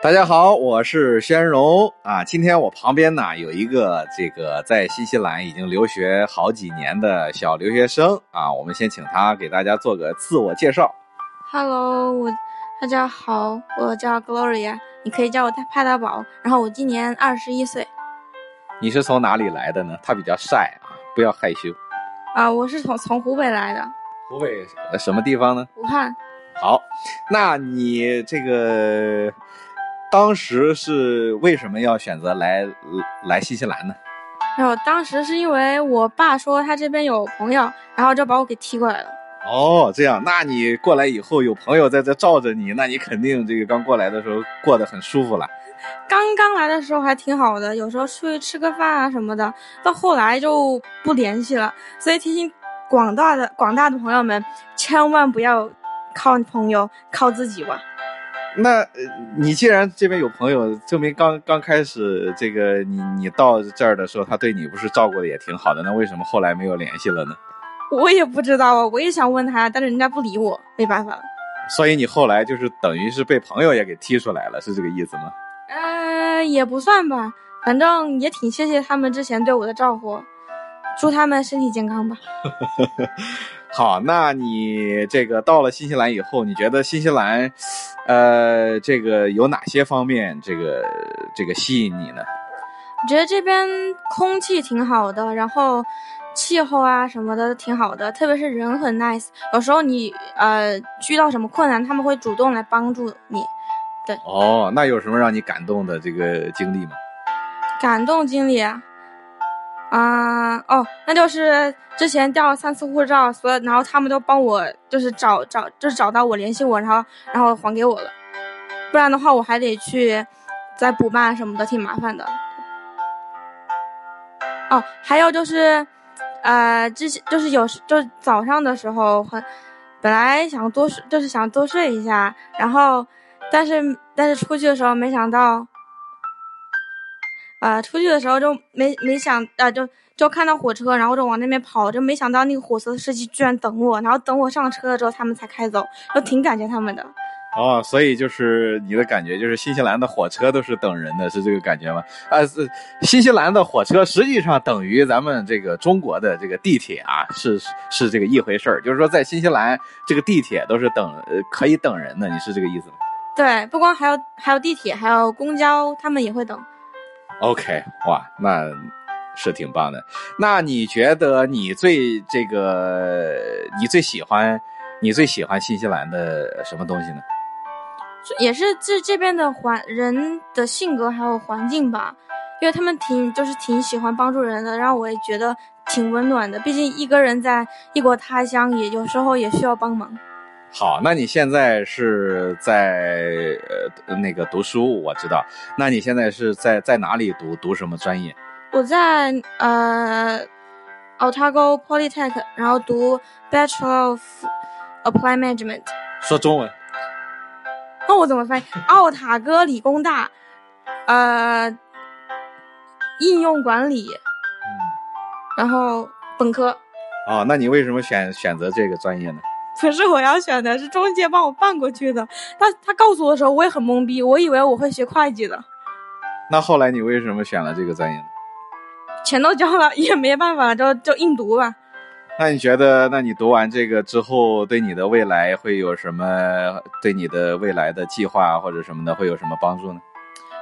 大家好，我是宣荣啊。今天我旁边呢有一个这个在新西兰已经留学好几年的小留学生啊，我们先请他给大家做个自我介绍。Hello，我大家好，我叫 Gloria，你可以叫我派大宝。然后我今年二十一岁你是从哪里来的呢？他比较晒啊，不要害羞。啊、我是从从湖北来的，湖北呃什么地方呢？武汉。好，那你这个当时是为什么要选择来来新西兰呢？没有当时是因为我爸说他这边有朋友，然后就把我给踢过来了。哦，这样，那你过来以后有朋友在这罩着你，那你肯定这个刚过来的时候过得很舒服了。刚刚来的时候还挺好的，有时候出去吃个饭啊什么的，到后来就不联系了。所以提醒广大的广大的朋友们，千万不要靠朋友，靠自己吧。那呃你既然这边有朋友，证明刚刚开始这个你你到这儿的时候，他对你不是照顾的也挺好的，那为什么后来没有联系了呢？我也不知道啊，我也想问他，但是人家不理我，没办法了。所以你后来就是等于是被朋友也给踢出来了，是这个意思吗？呃，也不算吧，反正也挺谢谢他们之前对我的照顾，祝他们身体健康吧。好，那你这个到了新西兰以后，你觉得新西兰，呃，这个有哪些方面这个这个吸引你呢？我觉得这边空气挺好的，然后气候啊什么的挺好的，特别是人很 nice。有时候你呃遇到什么困难，他们会主动来帮助你。对哦，那有什么让你感动的这个经历吗？感动经历啊，啊、哦，那就是之前掉了三次护照，所以然后他们都帮我就是找找就是找到我联系我，然后然后还给我了，不然的话我还得去再补办什么的，挺麻烦的。哦，还有就是，呃，之前就是有时就早上的时候很，本来想多睡，就是想多睡一下，然后，但是但是出去的时候没想到，呃，出去的时候就没没想呃就就看到火车，然后就往那边跑，就没想到那个火车司机居然等我，然后等我上车了之后他们才开走，就挺感谢他们的。哦，所以就是你的感觉就是新西兰的火车都是等人的，是这个感觉吗？啊，是新西兰的火车实际上等于咱们这个中国的这个地铁啊，是是这个一回事儿。就是说在新西兰这个地铁都是等呃可以等人的，你是这个意思吗对，不光还有还有地铁，还有公交，他们也会等。？OK，哇，那是挺棒的。那你觉得你最这个你最喜欢你最喜欢新西兰的什么东西呢？也是这这边的环人的性格还有环境吧，因为他们挺就是挺喜欢帮助人的，然后我也觉得挺温暖的。毕竟一个人在异国他乡，也有时候也需要帮忙。好，那你现在是在呃那个读书，我知道。那你现在是在在哪里读？读什么专业？我在呃 Otago Polytech，然后读 Bachelor of Applied Management。说中文。那我怎么翻译？奥塔哥理工大，呃，应用管理，嗯。然后本科。哦，那你为什么选选择这个专业呢？不是我要选的，是中介帮我办过去的。他他告诉我的时候，我也很懵逼，我以为我会学会计的，那后来你为什么选了这个专业呢？钱都交了，也没办法，就就硬读吧。那你觉得，那你读完这个之后，对你的未来会有什么？对你的未来的计划或者什么的，会有什么帮助呢？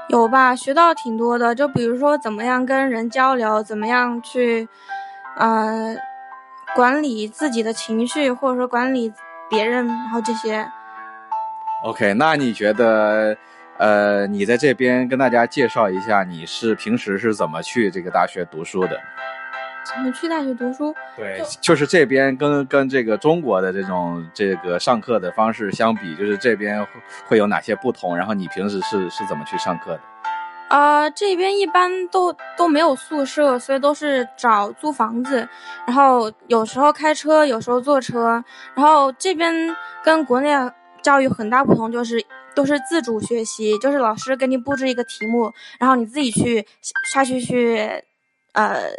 有吧，学到挺多的。就比如说，怎么样跟人交流，怎么样去，呃，管理自己的情绪，或者说管理别人，然后这些。OK，那你觉得，呃，你在这边跟大家介绍一下，你是平时是怎么去这个大学读书的？怎么去大学读书？对，就是这边跟跟这个中国的这种这个上课的方式相比，就是这边会会有哪些不同？然后你平时是是怎么去上课的？呃，这边一般都都没有宿舍，所以都是找租房子，然后有时候开车，有时候坐车。然后这边跟国内教育很大不同，就是都是自主学习，就是老师给你布置一个题目，然后你自己去下去去，呃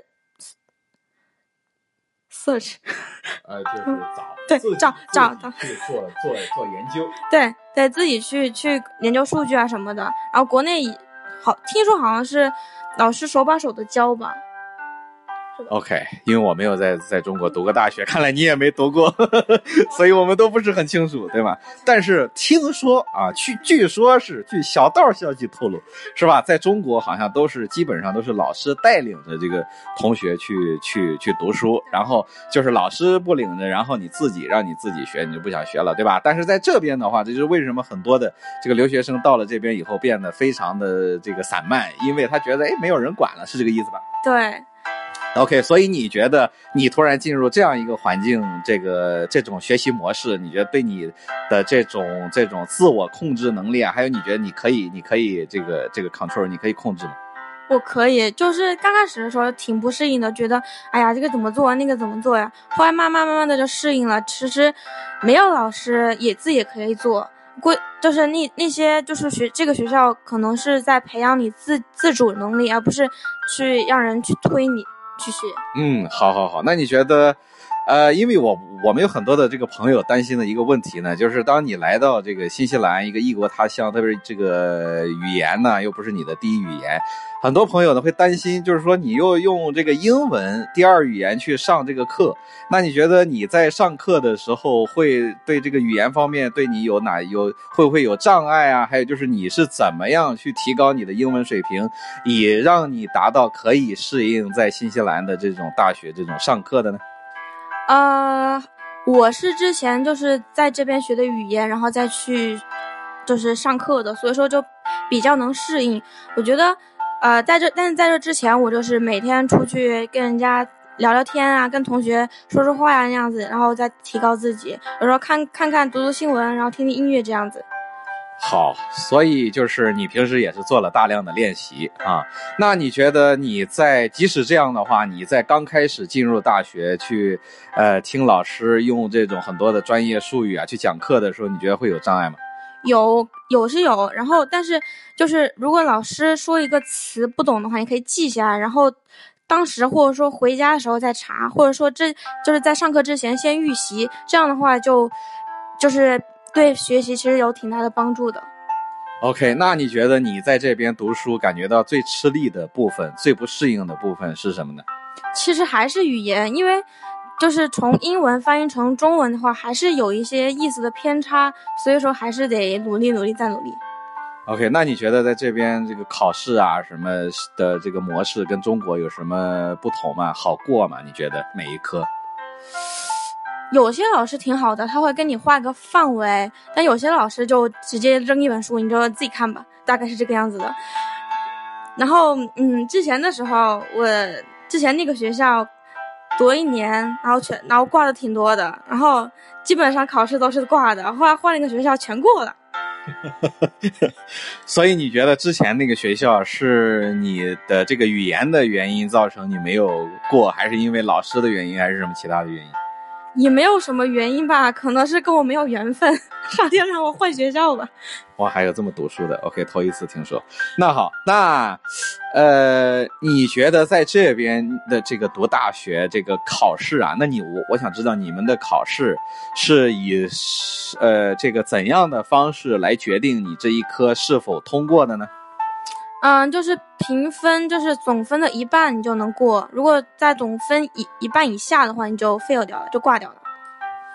search，呃，就是找对自找找自己去做做做研究。对，得自己去去研究数据啊什么的。然后国内好听说好像是老师手把手的教吧。OK，因为我没有在在中国读过大学，看来你也没读过，所以我们都不是很清楚，对吧？但是听说啊，据据说是据小道消息透露，是吧？在中国好像都是基本上都是老师带领着这个同学去去去读书，然后就是老师不领着，然后你自己让你自己学，你就不想学了，对吧？但是在这边的话，这就是为什么很多的这个留学生到了这边以后变得非常的这个散漫，因为他觉得哎没有人管了，是这个意思吧？对，OK，所以你觉得你突然进入这样一个环境，这个这种学习模式，你觉得对你的这种这种自我控制能力啊，还有你觉得你可以你可以这个这个 control，你可以控制吗？我可以，就是刚开始的时候挺不适应的，觉得哎呀这个怎么做，那个怎么做呀。后来慢慢慢慢的就适应了。其实没有老师也自己也可以做，规就是那那些就是学这个学校可能是在培养你自自主能力，而不是去让人去推你继续。嗯，好好好，那你觉得，呃，因为我我们有很多的这个朋友担心的一个问题呢，就是当你来到这个新西兰一个异国他乡，特别是这个语言呢又不是你的第一语言，很多朋友呢会担心，就是说你又用这个英文第二语言去上这个课，那你觉得你在上课的时候会对这个语言方面对你有哪有会不会有障碍啊？还有就是你是怎么样去提高你的英文水平，以让你达到可以适应在新西兰的这种大学这种上课的呢？呃，我是之前就是在这边学的语言，然后再去就是上课的，所以说就比较能适应。我觉得，呃，在这但是在这之前，我就是每天出去跟人家聊聊天啊，跟同学说说话呀、那样子，然后再提高自己。有时候看看看读读新闻，然后听听音乐这样子。好，所以就是你平时也是做了大量的练习啊。那你觉得你在即使这样的话，你在刚开始进入大学去，呃，听老师用这种很多的专业术语啊去讲课的时候，你觉得会有障碍吗？有有是有，然后但是就是如果老师说一个词不懂的话，你可以记下来，然后当时或者说回家的时候再查，或者说这就是在上课之前先预习，这样的话就就是对学习其实有挺大的帮助的。OK，那你觉得你在这边读书感觉到最吃力的部分、最不适应的部分是什么呢？其实还是语言，因为就是从英文翻译成中文的话，还是有一些意思的偏差，所以说还是得努力努力再努力。OK，那你觉得在这边这个考试啊什么的这个模式跟中国有什么不同吗？好过吗？你觉得每一科？有些老师挺好的，他会跟你画个范围，但有些老师就直接扔一本书，你就自己看吧，大概是这个样子的。然后，嗯，之前的时候，我之前那个学校读了一年，然后全然后挂的挺多的，然后基本上考试都是挂的。后来换了一个学校，全过了。所以你觉得之前那个学校是你的这个语言的原因造成你没有过，还是因为老师的原因，还是什么其他的原因？也没有什么原因吧，可能是跟我没有缘分，上天让我换学校吧。哇，还有这么读书的，OK，头一次听说。那好，那呃，你觉得在这边的这个读大学这个考试啊，那你我我想知道你们的考试是以呃这个怎样的方式来决定你这一科是否通过的呢？嗯，就是评分，就是总分的一半你就能过，如果在总分一一半以下的话，你就 fail 掉了，就挂掉了。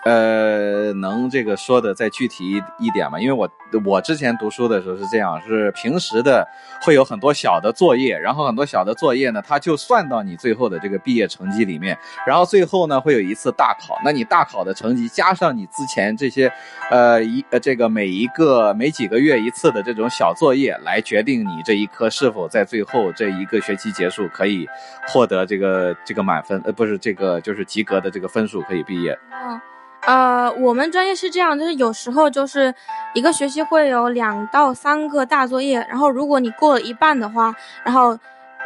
呃，能这个说的再具体一点吗？因为我我之前读书的时候是这样，是平时的会有很多小的作业，然后很多小的作业呢，它就算到你最后的这个毕业成绩里面，然后最后呢会有一次大考，那你大考的成绩加上你之前这些，呃一呃这个每一个每几个月一次的这种小作业，来决定你这一科是否在最后这一个学期结束可以获得这个这个满分，呃不是这个就是及格的这个分数可以毕业。嗯，呃，我们专业是这样，就是有时候就是一个学期会有两到三个大作业，然后如果你过了一半的话，然后，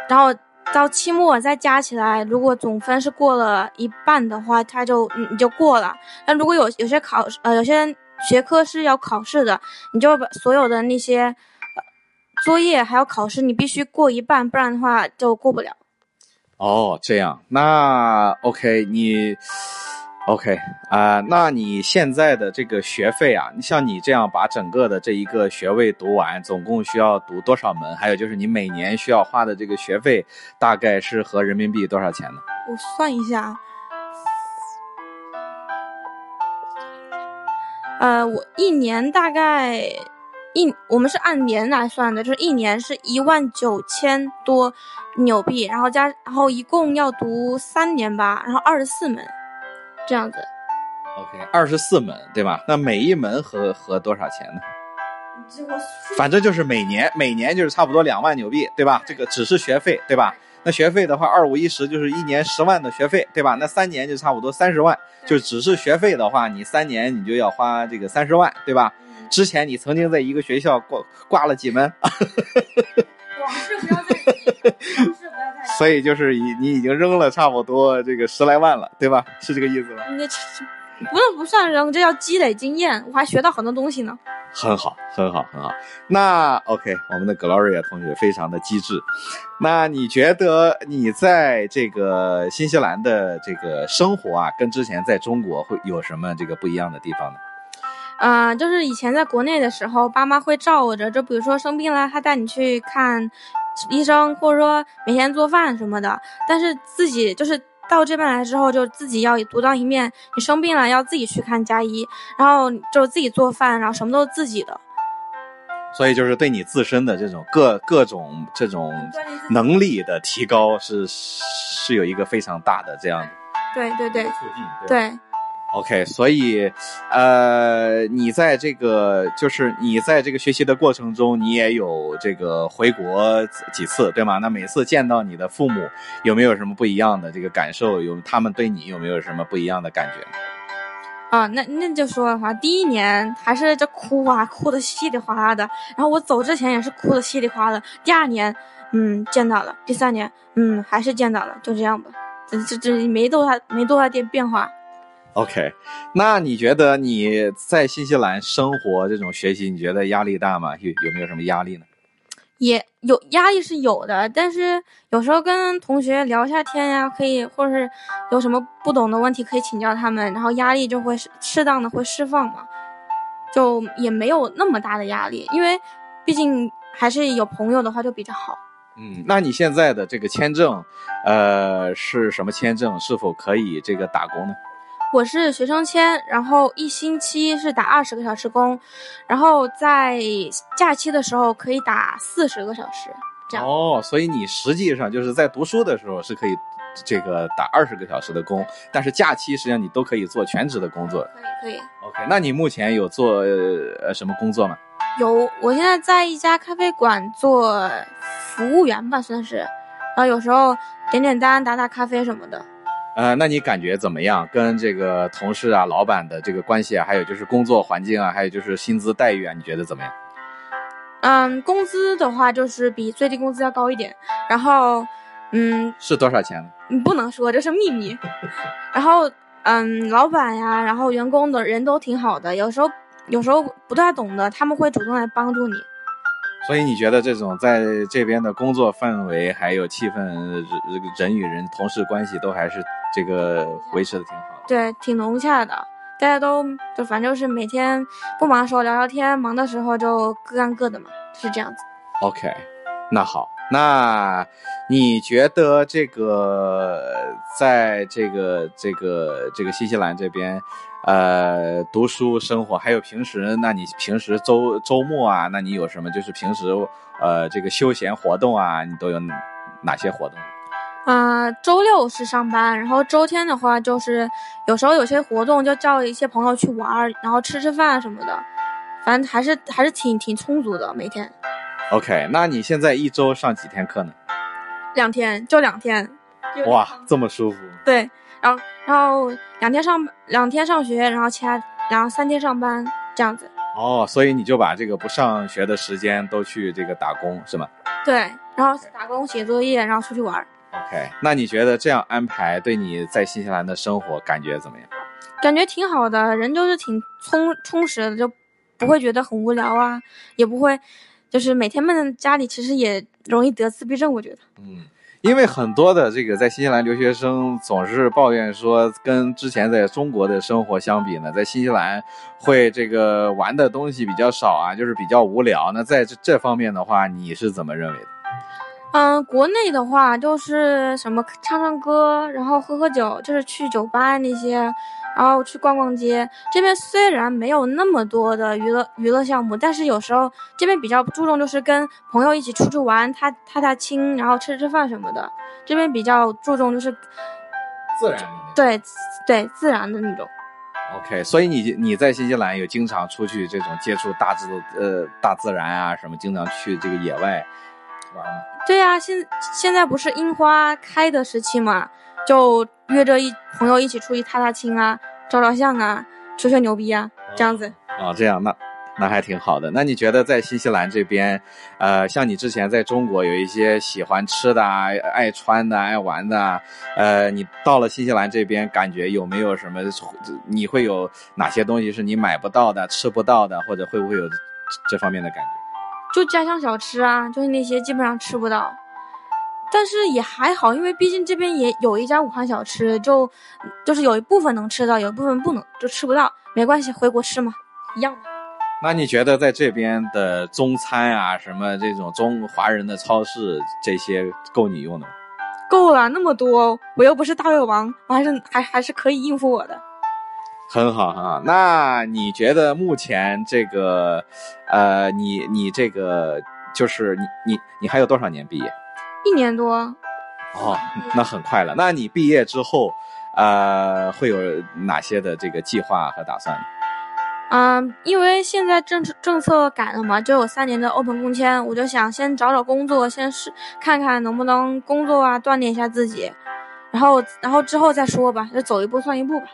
然后到期末再加起来，如果总分是过了一半的话，它就你就过了。但如果有有些考呃有些学科是要考试的，你就把所有的那些、呃、作业还有考试，你必须过一半，不然的话就过不了。哦，这样，那 OK，你 OK 啊、那你现在的这个学费啊，你像你这样把整个的这一个学位读完，总共需要读多少门？还有就是你每年需要花的这个学费，大概是合人民币多少钱呢？我算一下，呃，我一年大概一，我们是按年来算的，就是一年是一万九千多纽币，然后加，然后一共要读三年吧，然后二十四门，这样子。OK，二十四门，对吧？那每一门合合多少钱呢？反正就是每年每年就是差不多两万纽币，对吧？这个只是学费，对吧？那学费的话，二五一十就是一年十万的学费，对吧？那三年就差不多三十万，就只是学费的话，你三年你就要花这个三十万，对吧？之前你曾经在一个学校挂挂了几门，往事不要再提，往事不要再提。所以就是你你已经扔了差不多这个十来万了，对吧？是这个意思吗？你这不用不算扔，这叫积累经验，我还学到很多东西呢。很好，很好，很好。那 OK，我们的 Gloria 同学非常的机智。那你觉得你在这个新西兰的这个生活啊，跟之前在中国会有什么这个不一样的地方呢？嗯、就是以前在国内的时候，爸妈会照顾着，就比如说生病了，他带你去看医生，或者说每天做饭什么的。但是自己就是到这边来之后，就自己要独当一面。你生病了要自己去看家医，然后就自己做饭，然后什么都是自己的。所以就是对你自身的这种各各种这种能力的提高是是有一个非常大的这样的对对对促进，对对，OK，所以，呃，你在这个就是你在这个学习的过程中，你也有这个回国几次，对吗？那每次见到你的父母，有没有什么不一样的这个感受？有他们对你有没有什么不一样的感觉？啊，那那就说的话，第一年还是这哭啊，哭的稀里哗啦的。然后我走之前也是哭的稀里哗啦的。第二年，嗯，见到了。第三年，嗯，还是见到了，就这样吧。这这这没多大没多大点变化。OK，那你觉得你在新西兰生活这种学习，你觉得压力大吗？有有没有什么压力呢？也有压力是有的，但是有时候跟同学聊一下天呀，可以，或者是有什么不懂的问题可以请教他们，然后压力就会适适当的会释放嘛，就也没有那么大的压力，因为毕竟还是有朋友的话就比较好。嗯，那你现在的这个签证，呃，是什么签证？是否可以这个打工呢？我是学生签，然后一星期是打二十个小时工，然后在假期的时候可以打四十个小时，这样。哦，所以你实际上就是在读书的时候是可以这个打二十个小时的工，但是假期实际上你都可以做全职的工作。可以可以。OK，那你目前有做呃什么工作吗？有，我现在在一家咖啡馆做服务员吧，算是，然后有时候点点单、打打咖啡什么的。呃，那你感觉怎么样？跟这个同事啊、老板的这个关系啊，还有就是工作环境啊，还有就是薪资待遇啊，你觉得怎么样？嗯，工资的话就是比最低工资要高一点，然后，嗯，是多少钱呢？嗯不能说这是秘密。然后，嗯，老板呀，然后员工的人都挺好的，有时候有时候不太懂的，他们会主动来帮助你。所以你觉得这种在这边的工作氛围还有气氛，人人与人同事关系都还是这个维持的挺好的。对，挺融洽的，大家都就反正就是每天不忙的时候聊聊天，忙的时候就各干各的嘛，是这样子。OK，那好，那你觉得这个在这个这个这个新西兰这边，呃，读书生活，还有平时，那你平时周周末啊，那你有什么就是平时呃这个休闲活动啊，你都有哪些活动？啊、周六是上班，然后周天的话就是有时候有些活动就叫一些朋友去玩，然后吃吃饭什么的，反正还是还是挺挺充足的，每天。OK，那你现在一周上几天课呢？两天就两天。哇，这么舒服。对，然后然后两天上两天上学，然后其他然后三天上班这样子。哦，所以你就把这个不上学的时间都去这个打工是吗对，然后打工写作业，然后出去玩。？OK，那你觉得这样安排对你在新西兰的生活感觉怎么样？感觉挺好的，人就是挺充充实的，就不会觉得很无聊啊，也不会，就是每天闷在家里，其实也容易得自闭症，我觉得。嗯，因为很多的这个在新西兰留学生总是抱怨说，跟之前在中国的生活相比呢，在新西兰会这个玩的东西比较少啊，就是比较无聊。那在这这方面的话，你是怎么认为的？嗯，国内的话就是什么唱唱歌，然后喝喝酒，就是去酒吧那些，然后去逛逛街。这边虽然没有那么多的娱乐娱乐项目，但是有时候这边比较注重就是跟朋友一起出去玩，踏踏踏青，然后吃吃饭什么的。这边比较注重就是自然的对对自然的那种。OK，所以你你在新西兰有经常出去这种接触大自呃大自然啊什么，经常去这个野外玩吗？对呀、现现在不是樱花开的时期嘛，就约着一朋友一起出去踏踏青啊，照照相啊，吹吹牛逼啊，这样子。哦，这样那那还挺好的。那你觉得在新西兰这边，呃，像你之前在中国有一些喜欢吃的啊、爱穿的、爱玩的啊，呃，你到了新西兰这边，感觉有没有什么？你会有哪些东西是你买不到的、吃不到的，或者会不会有这这方面的感觉？就家乡小吃啊，就是那些基本上吃不到，但是也还好，因为毕竟这边也有一家武汉小吃，就就是有一部分能吃到，有一部分不能，就吃不到，没关系，回国吃嘛，一样的。那你觉得在这边的中餐啊，什么这种中华人的超市这些够你用的吗？够了，那么多，我又不是大胃王，我还是还还是可以应付我的。很好很好，那你觉得目前这个，呃，你你这个就是你你你还有多少年毕业？一年多，哦，那很快了。那你毕业之后，呃，会有哪些的这个计划和打算？嗯，因为现在政策政策改了嘛，就有三年的 open 工签，我就想先找找工作，先试看看能不能工作啊，锻炼一下自己，然后然后之后再说吧，就走一步算一步吧。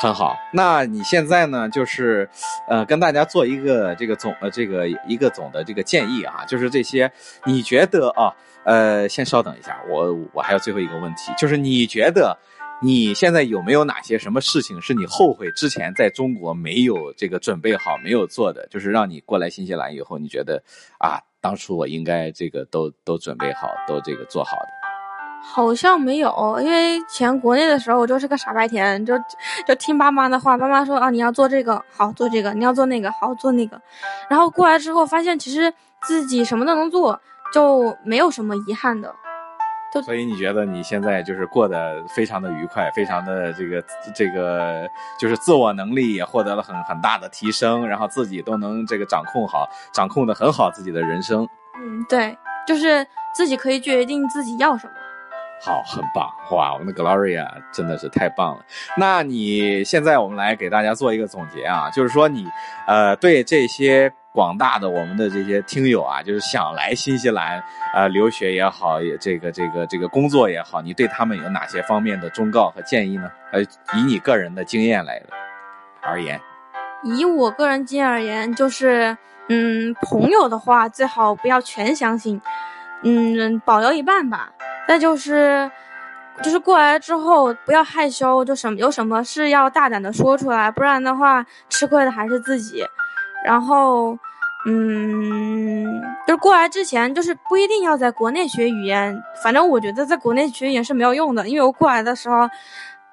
很好，那你现在呢，就是，呃，跟大家做一个这个总呃这个一个总的这个建议啊，就是这些，你觉得啊，呃，先稍等一下，我我还有最后一个问题，就是你觉得你现在有没有哪些什么事情是你后悔之前在中国没有这个准备好、没有做的，就是让你过来新西兰以后，你觉得啊，当初我应该这个都都准备好，都这个做好的。好像没有，因为前国内的时候我就是个傻白甜，就就听爸妈的话，爸妈说啊你要做这个好做这个，你要做那个好做那个，然后过来之后发现其实自己什么都能做，就没有什么遗憾的。所以你觉得你现在就是过得非常的愉快，非常的这个这个就是自我能力也获得了很很大的提升，然后自己都能这个掌控好，掌控的很好自己的人生。嗯，对，就是自己可以决定自己要什么。好，很棒哇！我们的 Gloria 真的是太棒了。那你现在我们来给大家做一个总结啊，就是说你呃对这些广大的我们的这些听友啊，就是想来新西兰呃留学也好，也这个这个这个工作也好，你对他们有哪些方面的忠告和建议呢？呃，以你个人的经验来而言，以我个人经验而言，就是嗯，朋友的话最好不要全相信，嗯，保留一半吧。再就是，就是过来之后不要害羞，就什么有什么事要大胆的说出来，不然的话吃亏的还是自己。然后，嗯，就是过来之前就是不一定要在国内学语言，反正我觉得在国内学语言是没有用的，因为我过来的时候，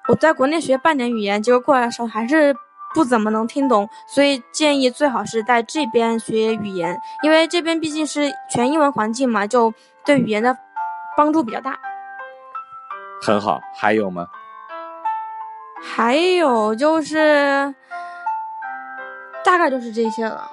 我在国内学半年语言，结果过来的时候还是。不怎么能听懂，所以建议最好是在这边学语言，因为这边毕竟是全英文环境嘛，就对语言的帮助比较大。很好，还有吗？还有就是，大概就是这些了。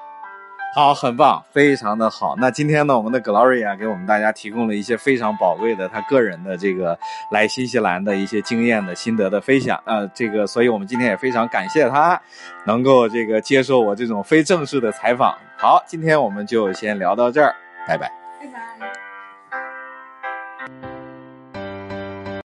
好，很棒，非常的好。那今天呢，我们的 Gloria 给我们大家提供了一些非常宝贵的她个人的这个来新西兰的一些经验的心得的分享。呃，这个，所以我们今天也非常感谢她能够这个接受我这种非正式的采访。好，今天我们就先聊到这儿，拜拜。拜拜。